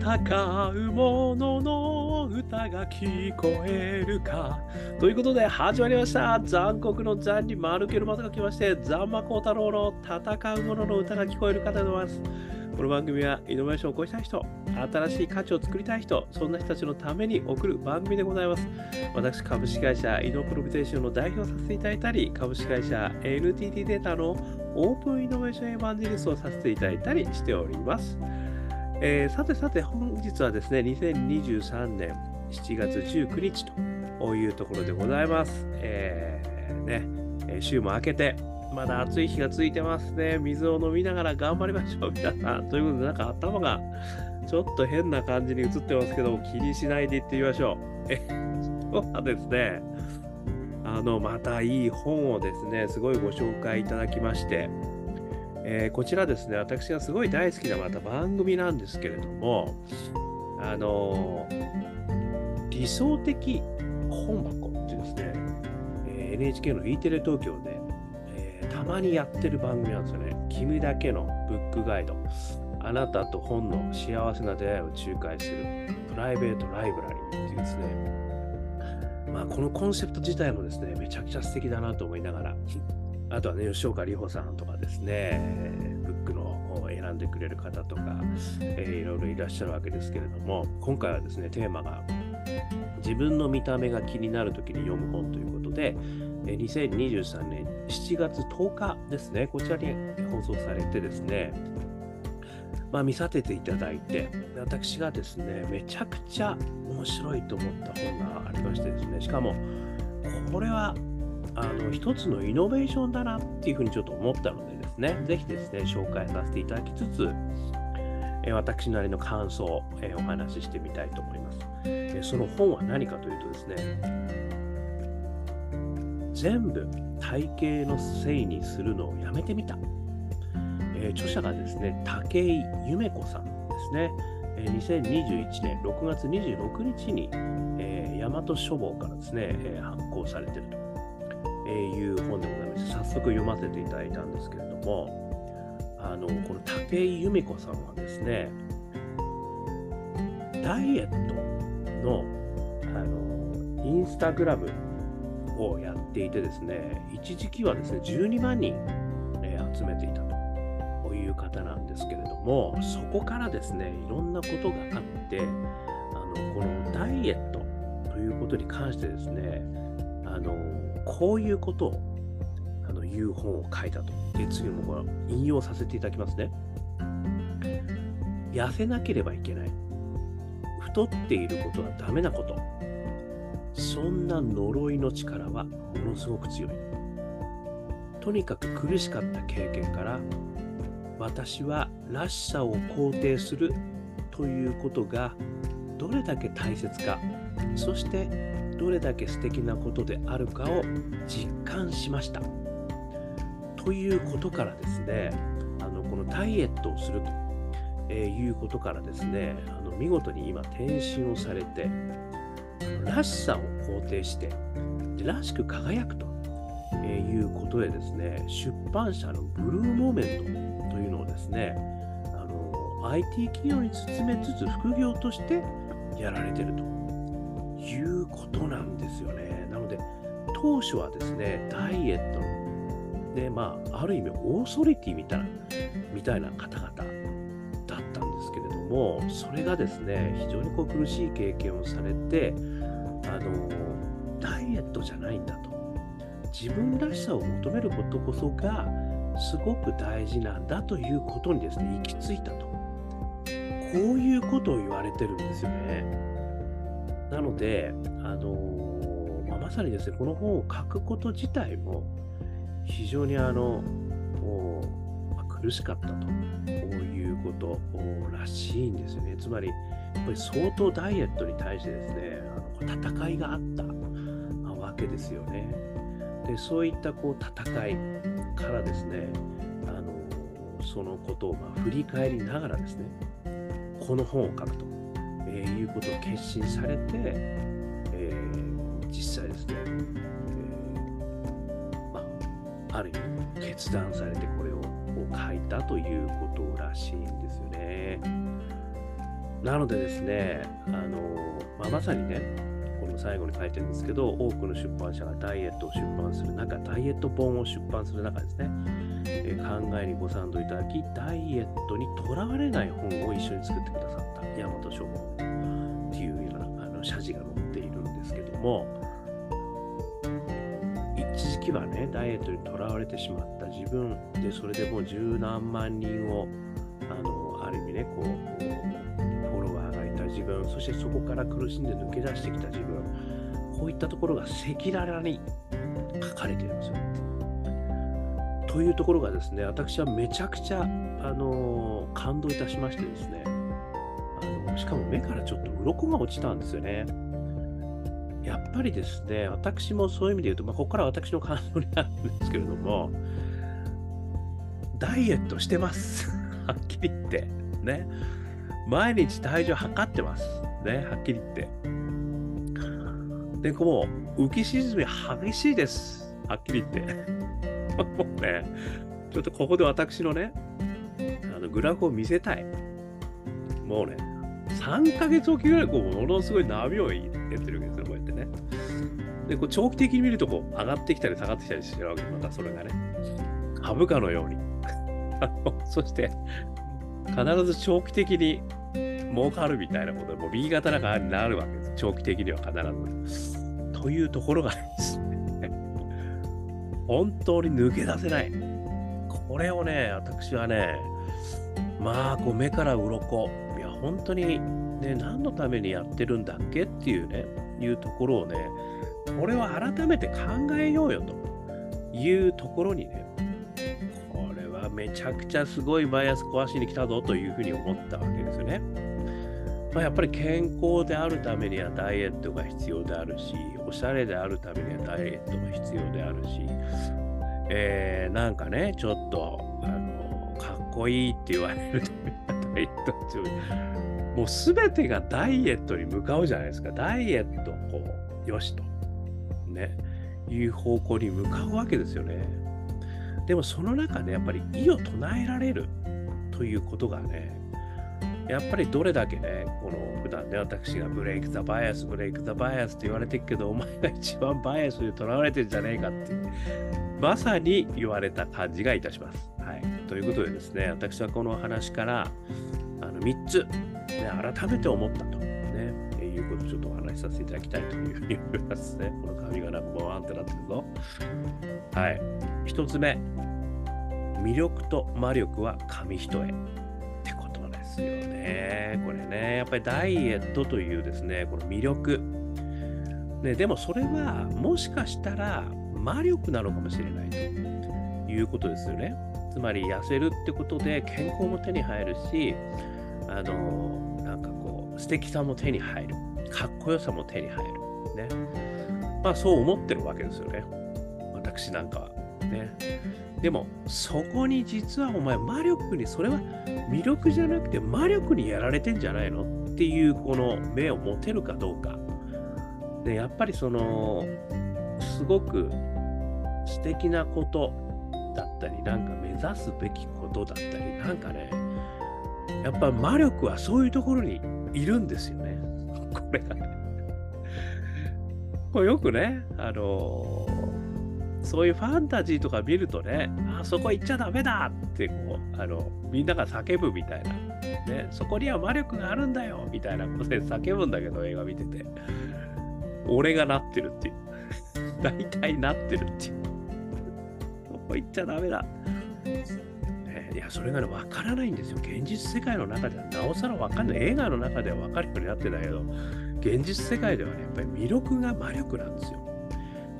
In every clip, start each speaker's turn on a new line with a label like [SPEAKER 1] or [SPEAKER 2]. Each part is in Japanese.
[SPEAKER 1] 戦う者のの歌が聞こえるか。ということで始まりました。残酷の残に丸けるまたが来まして、ザンマコウタロウの戦う者のの歌が聞こえるかでございます。この番組はイノベーションを起こしたい人、新しい価値を作りたい人、そんな人たちのために送る番組でございます。私、株式会社イノプロビテーションの代表させていただいたり、株式会社 NTT データのオープンイノベーションエヴァンジェリストをさせていただいたりしております。えー、さてさて、本日はですね、2023年7月19日というところでございます。えー、ね、週も明けて、まだ暑い日が続いてますね。水を飲みながら頑張りましょう、皆さん。ということで、なんか頭がちょっと変な感じに映ってますけども、気にしないでいってみましょう。え、今日はですね、あの、またいい本をですね、すごいご紹介いただきまして、えー、こちらですね、私がすごい大好きなまた番組なんですけれども、あのー、理想的本箱っていうですね、えー、NHK の E テレ東京で、えー、たまにやってる番組なんですよね。君だけのブックガイド。あなたと本の幸せな出会いを仲介するプライベートライブラリーっていうですね、まあ、このコンセプト自体もですね、めちゃくちゃ素敵だなと思いながら、あとはね、吉岡里帆さんとかですね、ブックの選んでくれる方とか、えー、いろいろいらっしゃるわけですけれども、今回はですね、テーマが自分の見た目が気になるときに読む本ということで、2023年7月10日ですね、こちらに放送されてですね、まあ、見させていただいて、私がですね、めちゃくちゃ面白いと思った本がありましてですね、しかも、これはあの一つのイノベーションだなっていうふうにちょっと思ったのでですね、ぜひですね、紹介させていただきつつ、え私なりの感想を、えお話ししてみたいと思います、えその本は何かというとですね、全部体型のせいにするのをやめてみた。え著者がですね、武井夢子さんですね。え2021年6月26日に、えー、大和書房からですね、え発行されてると。いう本でございまして早速読ませていただいたんですけれどもあのこの武井由美子さんはですねダイエットのあのインスタグラムをやっていてですね一時期はですね12万人、え集めていたという方なんですけれどもそこからですねいろんなことがあってあのこのダイエットということに関してですねあのこういうことをあの言う本を書いたと。で、次もこれ引用させていただきますね。痩せなければいけない。太っていることはダメなこと。そんな呪いの力はものすごく強い。とにかく苦しかった経験から私はらしさを肯定するということがどれだけ大切かそしてどれだけ素敵なことであるかを実感しました。ということからですね、あのこのダイエットをすると、え、いうことからですね、あの見事に今転身をされて、らしさを肯定して、らしく輝くと、え、いうことでですね、出版社のブルーモーメントというのをですね、あの IT 企業に進めつつ副業としてやられてると。いうことなんですよね。なので、当初はですね、ダイエットの、で、まあ、ある意味、オーソリティみたいな、みたいな方々だったんですけれども、それがですね、非常にこう苦しい経験をされて、あの、ダイエットじゃないんだと。自分らしさを求めることこそが、すごく大事なんだということにですね、行き着いたと。こういうことを言われてるんですよね。なので、あの、まあ、まさにですね、この本を書くこと自体も非常にあの、まあ、苦しかったということらしいんですよね。つまり、やっぱり相当ダイエットに対してですね、あの戦いがあったわけですよね。で、そういったこう戦いからですね、あのそのことをま振り返りながらですね、この本を書くと。えー、いうことを決心されて、えー、実際ですね、えー、まあ、ある意味決断されてこれを書いたということらしいんですよね。なのでですね、あのまあ、まさにね、この最後に書いてるんですけど、多くの出版社がダイエットを出版する中、ダイエット本を出版する中ですね、えー、考えにご賛同いただき、ダイエットにとらわれない本を一緒に作ってくださった山本書房っていうようなあの謝辞が載っているんですけども、一時期はね、ダイエットにとらわれてしまった自分で、それでもう十何万人を、あの、ある意味ね、こうフォロワーがいた、自分、そしてそこから苦しんで抜け出してきた自分、こういったところが赤裸々に書かれてるんですよ。というところがですね、私はめちゃくちゃ、あの感動いたしましてですね、しかも目からちょっと鱗が落ちたんですよね。やっぱりですね、私もそういう意味で言うと、まあ、ここから私の感想になるんですけれども、ダイエットしてます。はっきり言って。ね。毎日体重測ってます。ね、はっきり言って。で、もう浮き沈み激しいです。はっきり言って。もうね、ちょっとここで私のね、あのグラフを見せたい。もうね、3ヶ月おきぐらいこうものすごい波を入れてるわけですよ、こうやってね。で、こう長期的に見るとこう上がってきたり下がってきたりしてるわけまたそれがね。株価のように。そして、必ず長期的に儲かるみたいなことで、もう右肩なんかになるわけです。長期的には必ず。というところがですね、本当に抜け出せない。これをね、私はね、まあ、こう目から鱗。本当にね、何のためにやってるんだっけっていうね、いうところをね、これを改めて考えようよというところにね、これはめちゃくちゃすごいバイアス壊しに来たぞというふうに思ったわけですよね。まあ、やっぱり健康であるためにはダイエットが必要であるし、おしゃれであるためにはダイエットが必要であるし、えー、なんかね、ちょっと、あの、かっこいいって言われるためにイエット必要もうすべてがダイエットに向かうじゃないですか。ダイエット、こう、よしと。ね。いう方向に向かうわけですよね。でもその中でやっぱり異を唱えられるということがね、やっぱりどれだけね、この普段ね、私が Break the Bias、Break the Biasって言われてるけど、お前が一番バイアスにとらわれてんじゃねえかって、まさに言われた感じがいたします。ということでですね、私はこの話からあの3つ、ね、改めて思ったと。ね、いうことをちょっとお話しさせていただきたいというふうに思いますね。この髪がなんかワーンってなってるぞ。はい。1つ目、魅力と魔力は紙一重ってこと。ですよね。これね、やっぱりダイエットというですね、この魅力。ね、でもそれはもしかしたら魔力なのかもしれないということですよね。つまり痩せるってことで健康も手に入るし、あの、なんかこう、素敵さも手に入る。かっこよさも手に入る。ね。まあそう思ってるわけですよね。私なんかは。ね。でも、そこに実はお前、魔力に、それは魅力じゃなくて魔力にやられてんじゃないのっていうこの目を持てるかどうか。で、やっぱりその、すごく素敵なことったり、なんか目指すべきことだったり、なんかね、やっぱ魔力はそういうところにいるんですよね。これがね。これよくね、あのそういうファンタジーとか見るとね、あそこ行っちゃダメだってこう、あの、みんなが叫ぶみたいな。ね、そこには魔力があるんだよみたいなことで叫ぶんだけど、映画見てて。俺がなってるっていう。大体なってるっていう。こ行っちゃダメだ。ね、いや、それがね、わからないんですよ。現実世界の中ではなおさらわかんない。映画の中ではわかるようになってたけど、現実世界ではね、やっぱり魅力が魔力なんですよ。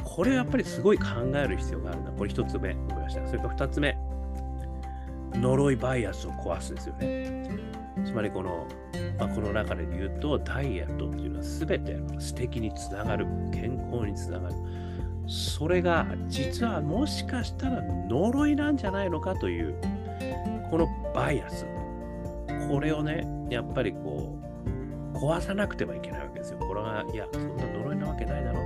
[SPEAKER 1] これやっぱりすごい考える必要があるな。これ一つ目思いました。それから二つ目。呪いバイアスを壊すですよね。つまりこの、まあ、この中で言うと、ダイエットっていうのは全て素敵につながる、健康につながる。それが実はもしかしたら呪いなんじゃないのかという、このバイアス。これをね、やっぱりこう、壊さなくてはいけないわけですよ。これが、いや、そんな呪いなわけないだろ。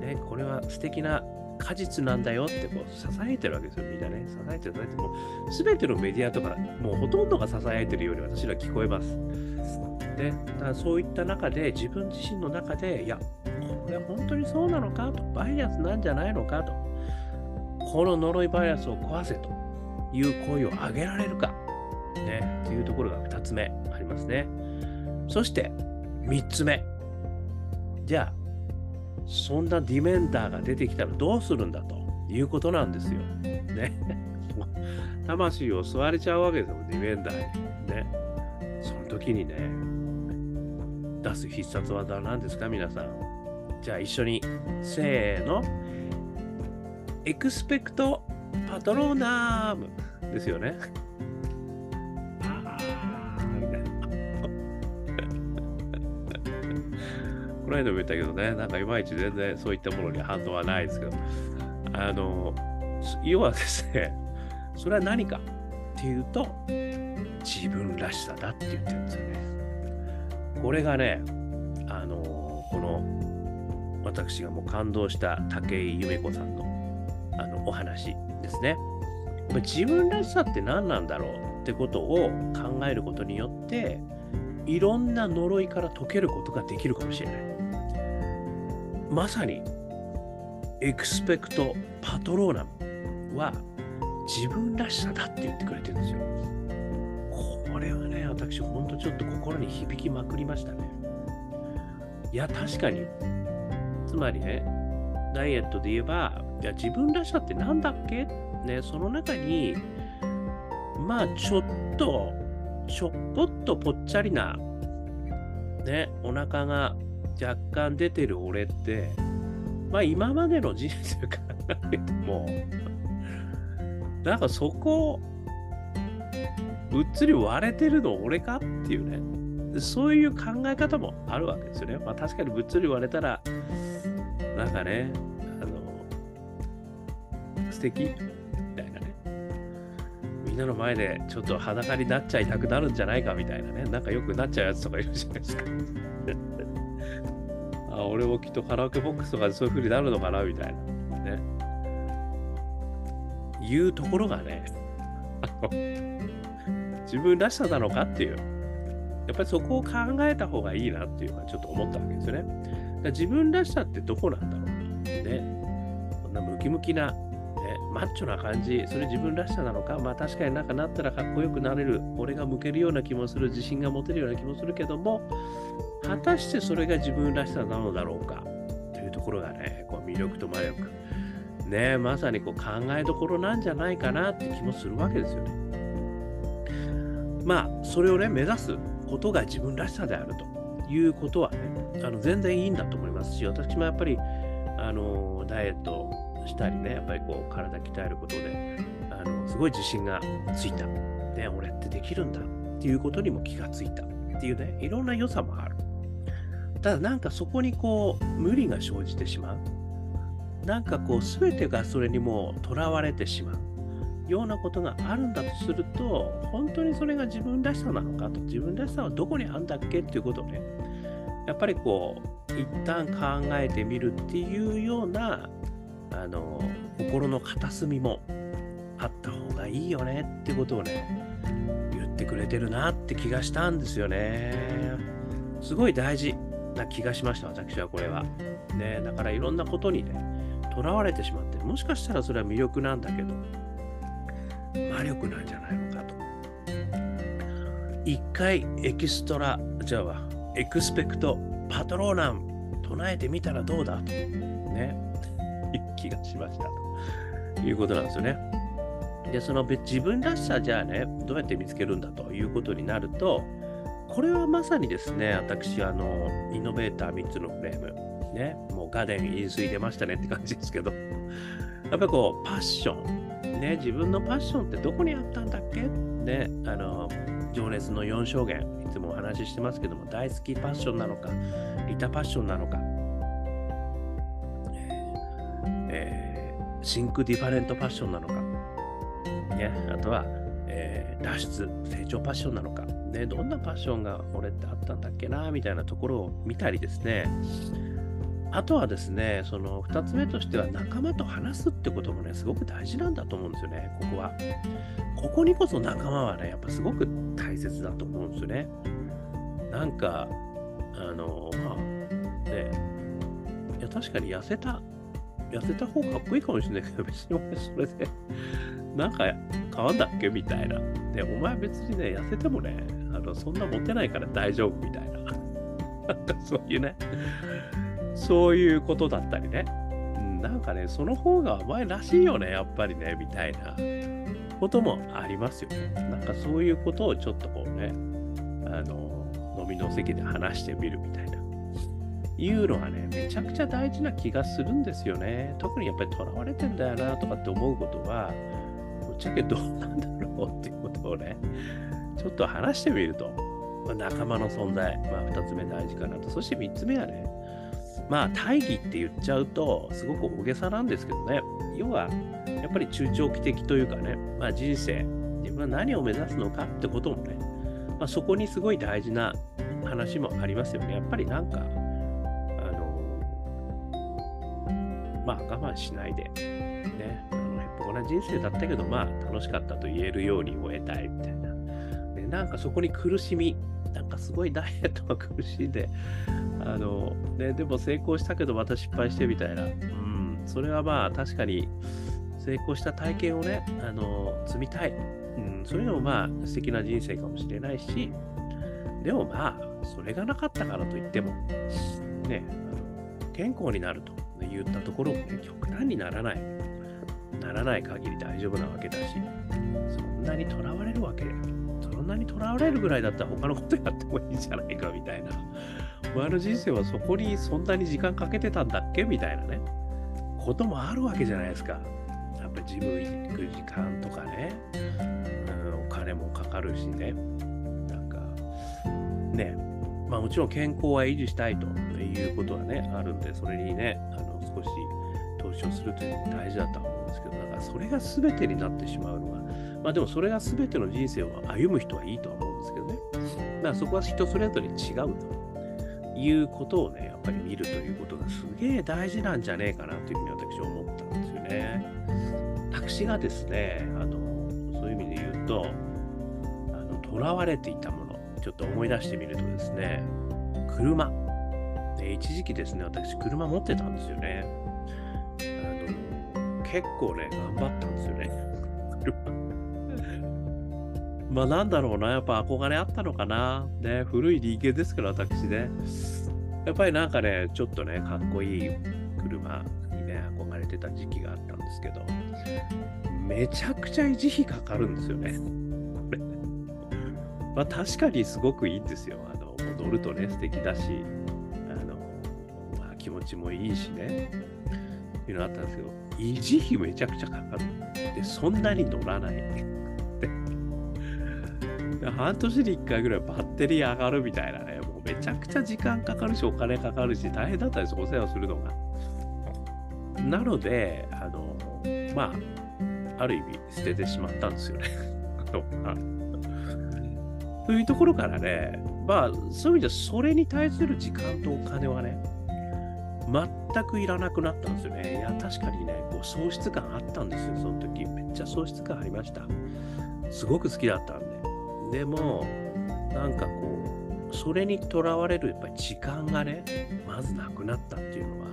[SPEAKER 1] ね、これは素敵な果実なんだよってこう支えてるわけですよ、みんなね。支えてる、支えて。もう全てのメディアとか、もうほとんどが支えてるように私ら聞こえます。で、だからそういった中で、自分自身の中で、いや、これ本当にそうなのかと、バイアスなんじゃないのかと、この呪いバイアスを壊せという声を上げられるか、ね、というところが2つ目ありますね。そして3つ目。じゃあ、そんなディメンターが出てきたらどうするんだということなんですよ。ね。魂を吸われちゃうわけですよ、ディメンターに。ね。その時にね、出す必殺技は何ですか、皆さん。じゃあ一緒に、せーの。エクスペクトパトローナームですよね。この間も言ったけどね、なんかいまいち全然そういったものに反応はないですけど、あの、要はですね、それは何かっていうと、自分らしさだって言ってるんですよね。これがね、あの、この、私がもう感動した武井夢子さんのあのお話ですね。自分らしさって何なんだろうってことを考えることによって、いろんな呪いから解けることができるかもしれない。まさにエクスペクトパトローナムは自分らしさだって言ってくれてるんですよ。これはね、私、ほんとちょっと心に響きまくりましたね。いや、確かに。つまりね、ダイエットで言えば、いや、自分らしさって何だっけ？ね、その中に、まあ、ちょっと、ちょっぽっとぽっちゃりな、ね、お腹が若干出てる俺って、まあ今までの人生考えても、なんかそこ、うっつり割れてるの俺かっていうね、そういう考え方もあるわけですよね。まあ確かにぶっつり割れたら、なんかね、あの、素敵？みたいなね。みんなの前でちょっと裸になっちゃいたくなるんじゃないかみたいなね。なんかよくなっちゃうやつとかいるじゃないですか。あ、俺もきっとカラオケボックスとかでそういう風になるのかなみたいな。ね。いうところがね、自分らしさなのかっていう。やっぱりそこを考えた方がいいなっていうのはちょっと思ったわけですよね。自分らしさってどこなんだろう。ね。こんなムキムキな、ね、マッチョな感じ、それ自分らしさなのか、まあ確かになんかなったらかっこよくなれる、俺が向けるような気もする、自信が持てるような気もするけども、果たしてそれが自分らしさなのだろうかというところがね、こう魅力と魔力。ね、まさにこう考えどころなんじゃないかなって気もするわけですよね。まあ、それをね、目指すことが自分らしさであるということはね、あの全然いいんだと思いますし、私もやっぱり、あのダイエットしたりね、やっぱりこう体鍛えることで、あのすごい自信がついた。ね、俺ってできるんだっていうことにも気がついたっていうね、いろんな良さもある。ただなんかそこにこう無理が生じてしまう。なんかこう全てがそれにもう囚われてしまうようなことがあるんだとすると、本当にそれが自分らしさなのかと、自分らしさはどこにあるんだっけっていうことをね、やっぱりこう、一旦考えてみるっていうような、あの、心の片隅もあった方がいいよねってことをね、言ってくれてるなって気がしたんですよね。すごい大事。な気がしました、私はこれは。ね、だからいろんなことにね、とらわれてしまって、もしかしたらそれは魅力なんだけど、力なんじゃないのかと。一回エキストラ、じゃあ、エクスペクト、パトローナム、唱えてみたらどうだと。ね、気がしましたということなんですよね。で、その自分らしさじゃあね、どうやって見つけるんだということになると、これはまさにですね、私、あの、イノベーター3つのフレーム、ね、もうガデン飲水出ましたねって感じですけど、やっぱりこう、パッション、ね、自分のパッションってどこにあったんだっけ？ね、あの、情熱の4証言、いつもお話ししてますけども、大好きパッションなのか、利他パッションなのか、えー、 Think Different パッションなのか、ね、あとは、えー、脱出、成長パッションなのか、ね、どんなパッションが俺ってあったんだっけな、みたいなところを見たりですね、あとはですね、その2つ目としては仲間と話すってこともね、すごく大事なんだと思うんですよね、ここは。ここにこそ仲間はね、やっぱすごく大切だと思うんですよね。なんか、あの、まあ、ね、いや、確かに痩せた、痩せた方がかっこいいかもしれないけど、別に俺それで、なんか変わんだっけみたいな。で、お前別にね、痩せてもね、あのそんなモテないから大丈夫みたいな。なんかそういうね、そういうことだったりね。なんかね、その方がお前らしいよね、やっぱりね、みたいなこともありますよね。なんかそういうことをちょっとこうね、あの、飲みの席で話してみるみたいな。いうのはね、めちゃくちゃ大事な気がするんですよね。特にやっぱり囚われてんだよなとかって思うことは、ぶっちゃけどうなんだろうっていうことをね、ちょっと話してみると、まあ、仲間の存在、まあ2つ目大事かなと。そして3つ目はね、まあ大義って言っちゃうとすごく大げさなんですけどね。要はやっぱり中長期的というかね、まあ、人生自分は何を目指すのかってこともね、まあ、そこにすごい大事な話もありますよね。やっぱりなんかあのまあ我慢しないでねあのへっぽこな人生だったけどまあ楽しかったと言えるように終えたいみたいななんかそこに苦しみなんかすごいダイエットが苦しんで、あの、ね、でも成功したけどまた失敗してみたいな。うん、それはまあ確かに成功した体験をね、あの、積みたい。うん、そういうのもまあ素敵な人生かもしれないし、でもまあ、それがなかったからといっても、ね、あの健康になると言ったところもね、極端にならない。ならない限り大丈夫なわけだし、そんなにとらわれるわけなにとらわれるぐらいだったら他のことやってもいいんじゃないかみたいな。お前の人生はそこにそんなに時間かけてたんだっけ？みたいなね。こともあるわけじゃないですか。やっぱりジム行く時間とかね、うん、お金もかかるしね。なんか、ね、まあもちろん健康は維持したいということはね、あるんで、それにね、あの少し投資をするというのも大事だとは思うんですけど、だからそれが全てになってしまうのが、まあでもそれが全ての人生を歩む人はいいとは思うんですけどね。だからそこは人それぞれ違うということをね、やっぱり見るということがすげえ大事なんじゃねえかなというふうに私は思ったんですよね。私がですね、あのそういう意味で言うと、あの囚われていたもの、ちょっと思い出してみるとですね、車。で一時期ですね、私、車持ってたんですよね。あの結構ね、頑張ったんですよね。まあなんだろうな、やっぱ憧れあったのかな。ね、古い人間ですから、私ね。やっぱりなんかね、ちょっとね、かっこいい車にね、憧れてた時期があったんですけど、めちゃくちゃ維持費かかるんですよね。これ。まあ確かにすごくいいんですよ。あの、乗るとね、素敵だし、あの、まあ気持ちもいいしね。っていうのあったんですけど、維持費めちゃくちゃかかる。で、そんなに乗らない。半年に1回ぐらいバッテリー上がるみたいなね、もうめちゃくちゃ時間かかるし、お金かかるし、大変だったんですよ、お世話するのが。なので、あの、まあ、ある意味捨ててしまったんですよね。というところからね、まあ、そういう意味ではそれに対する時間とお金はね、全くいらなくなったんですよね。いや、確かにね、こう喪失感あったんですよ、その時。めっちゃ喪失感ありました。すごく好きだったんで。でも、なんかこう、それにとらわれるやっぱり時間がね、まずなくなったっていうのは、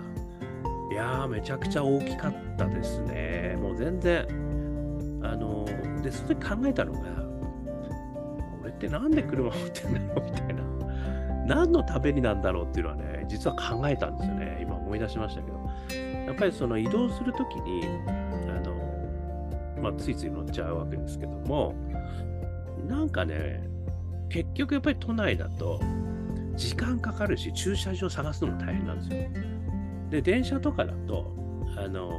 [SPEAKER 1] いやー、めちゃくちゃ大きかったですね。もう全然、あの、で、その時考えたのが、俺ってなんで車持ってんだろうみたいな。何のためになんだろうっていうのはね、実は考えたんですよね。今思い出しましたけど。やっぱりその移動するときに、あの、まあ、ついつい乗っちゃうわけですけども、なんかね、結局やっぱり都内だと時間かかるし、駐車場探すのも大変なんですよ。で、電車とかだと、あの、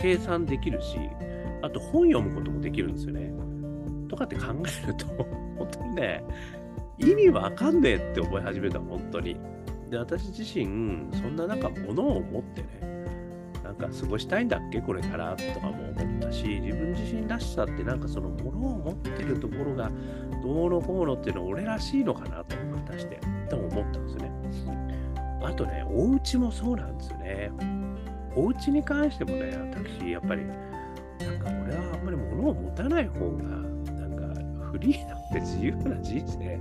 [SPEAKER 1] 計算できるし、あと本読むこともできるんですよね。とかって考えると、本当にね、意味わかんねえって思い始めた、本当に。で、私自身、そんななんか物を持ってね、なんか過ごしたいんだっけ？これからとかも思ったし自分自身らしさってなんかそのものを持ってるところがどうのこうのっていうのは俺らしいのかなと果たしてと思ったんですね。あとね、お家もそうなんですよね。お家に関してもね、私、やっぱり、なんか俺はあんまり物を持たない方が、なんかフリーだって自由な人生、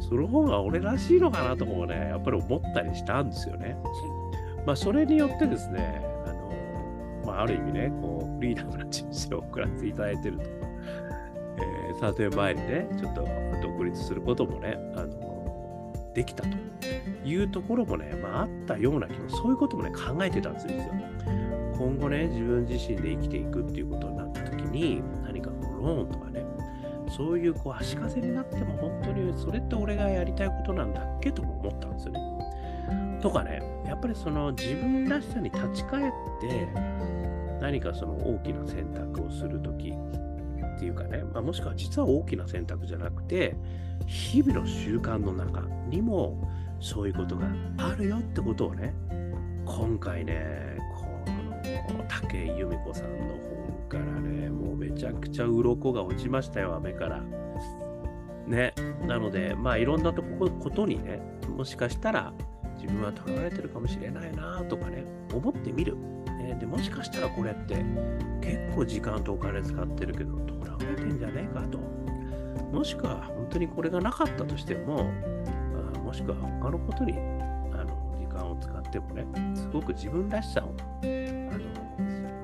[SPEAKER 1] その方が俺らしいのかなとかもね、やっぱり思ったりしたんですよね。まあ、それによってですね、まあ、ある意味ね、こう、フリーダムな人生を送らせていただいてると。えー、3年前にね、ちょっと独立することもね、あの、できたというところもね、まあ、あったような気も、そういうこともね、考えてたんですよ、今後ね、自分自身で生きていくっていうことになった時に、何かこう、ローンとかね、そういうこう足かせになっても本当にそれって俺がやりたいことなんだっけとも思ったんですよね。とかね、やっぱりその自分らしさに立ち返って何かその大きな選択をするときっていうかね、まあ、もしくは実は大きな選択じゃなくて日々の習慣の中にもそういうことがあるよってことをね今回ねこの武井由美子さんの本からねもうめちゃくちゃ鱗が落ちましたよ目から。ね。なのでまあいろんなとこことにねもしかしたら自分はとられてるかもしれないなとかね思ってみる、ね、でもしかしたらこれって結構時間とお金使ってるけどとらわれてんじゃねえかと。もしくは本当にこれがなかったとしてももしくは他のことにあの時間を使ってもねすごく自分らしさをあの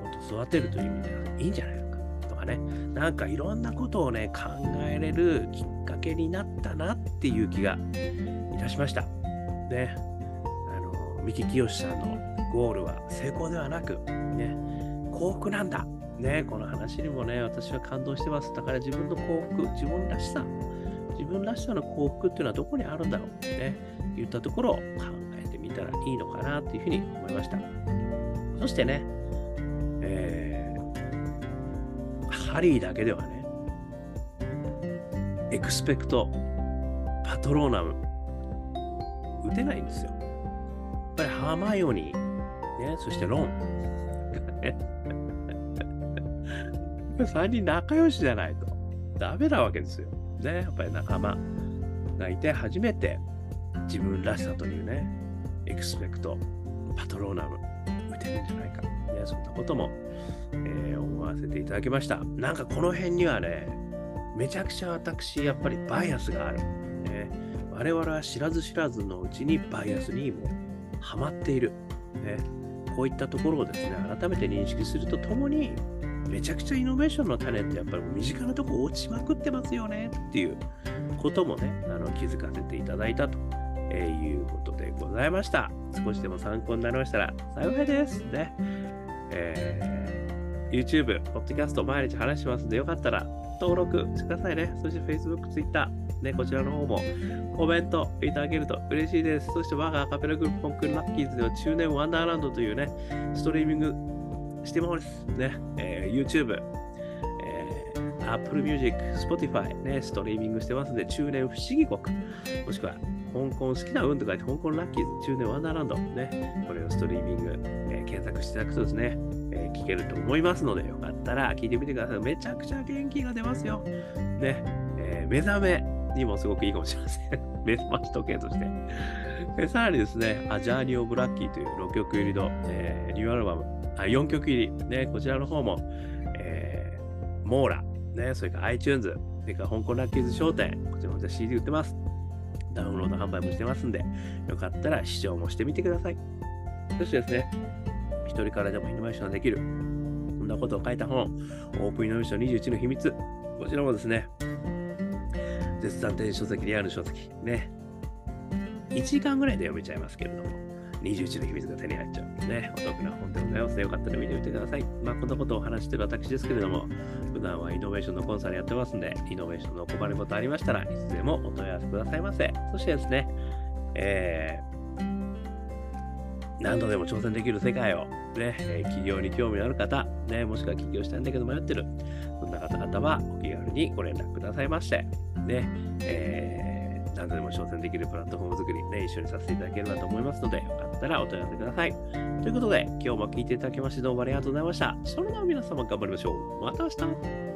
[SPEAKER 1] もっと育てるという意味ではいいんじゃないのかとかね。なんかいろんなことをね考えれるきっかけになったなっていう気がいたしました。ね、三木清さんのゴールは成功ではなく、ね、幸福なんだ。ね、この話にもね、私は感動してます。だから自分の幸福、自分らしさ、自分らしさの幸福っていうのはどこにあるんだろうね、言ったところを考えてみたらいいのかなっていうふうに思いました。そしてね、えー、ハリーだけではね、エクスペクト、パトローナム、打てないんですよ。ハーマイオニー、ね、そしてロン。3人仲良しじゃないとダメなわけですよ。ね、やっぱり仲間がいて初めて自分らしさというね、エクスペクト、パトローナム、打てるんじゃないか。ね、そんなことも、えー、思わせていただきました。なんかこの辺にはね、めちゃくちゃ私、やっぱりバイアスがある。ね、我々は知らず知らずのうちにバイアスにもハマっている、ね、こういったところをですね改めて認識するとともにめちゃくちゃイノベーションの種ってやっぱり身近なとこ落ちまくってますよねっていうこともねあの気づかせていただいたと、え、いうことでございました。少しでも参考になりましたら幸いです。ね、えー、YouTube、Podcast 毎日話しますのでよかったら登録してくださいねそして Facebook、Twitter ね、こちらの方もコメントいただけると嬉しいです。そして我がアカペラグループポンクールラッキーズでは中年ワンダーランドというね、ストリーミングしてます。ね、えー、YouTube、えー、Apple Music、Spotify、ね、ストリーミングしてますんで、中年不思議国、もしくは香港好きな運と書いて香港ラッキーズ、中年ワンダーランド、ね、これをストリーミング、検索していただくとですね、えー、聞けると思いますので、よかったら聞いてみてください。めちゃくちゃ元気が出ますよ。ね、えー、目覚め、にもすごくいいかもしれません。目覚まし時計として。えさらにですね、アジャーニー・オブ・ラッキーという6曲入りの、えー、ニューアルバム、あ4曲入り、ね、こちらの方も、えー、モーラ、ね、それから iTunes、それから香港ラッキーズ商店、こちらも CD 売ってます。ダウンロード販売もしてますんで、よかったら視聴もしてみてください。そしてですね、一人からでもイノベーションができる、そんなことを書いた本、オープンイノベーション21の秘密、こちらもですね、絶賛電子書籍、リアル書籍。ね。1時間ぐらいで読めちゃいますけれども、21の秘密が手に入っちゃう。ね。お得な本でございますよかったら見てみてください。まあ、こんなことをお話してる私ですけれども、普段はイノベーションのコンサルやってますんで、イノベーションのお困りことありましたらいつでもお問い合わせくださいませ。そしてですね、えー、何度でも挑戦できる世界を、ね、企業に興味のある方、ね、もしくは起業したいんだけど迷ってる、そんな方々はお気軽にご連絡くださいまして、ね、えー、何度でも挑戦できるプラットフォーム作り、ね、一緒にさせていただければと思いますので、よかったらお問い合わせください。ということで、今日も聞いていただきましてどうもありがとうございました。それでは皆様頑張りましょう。また明日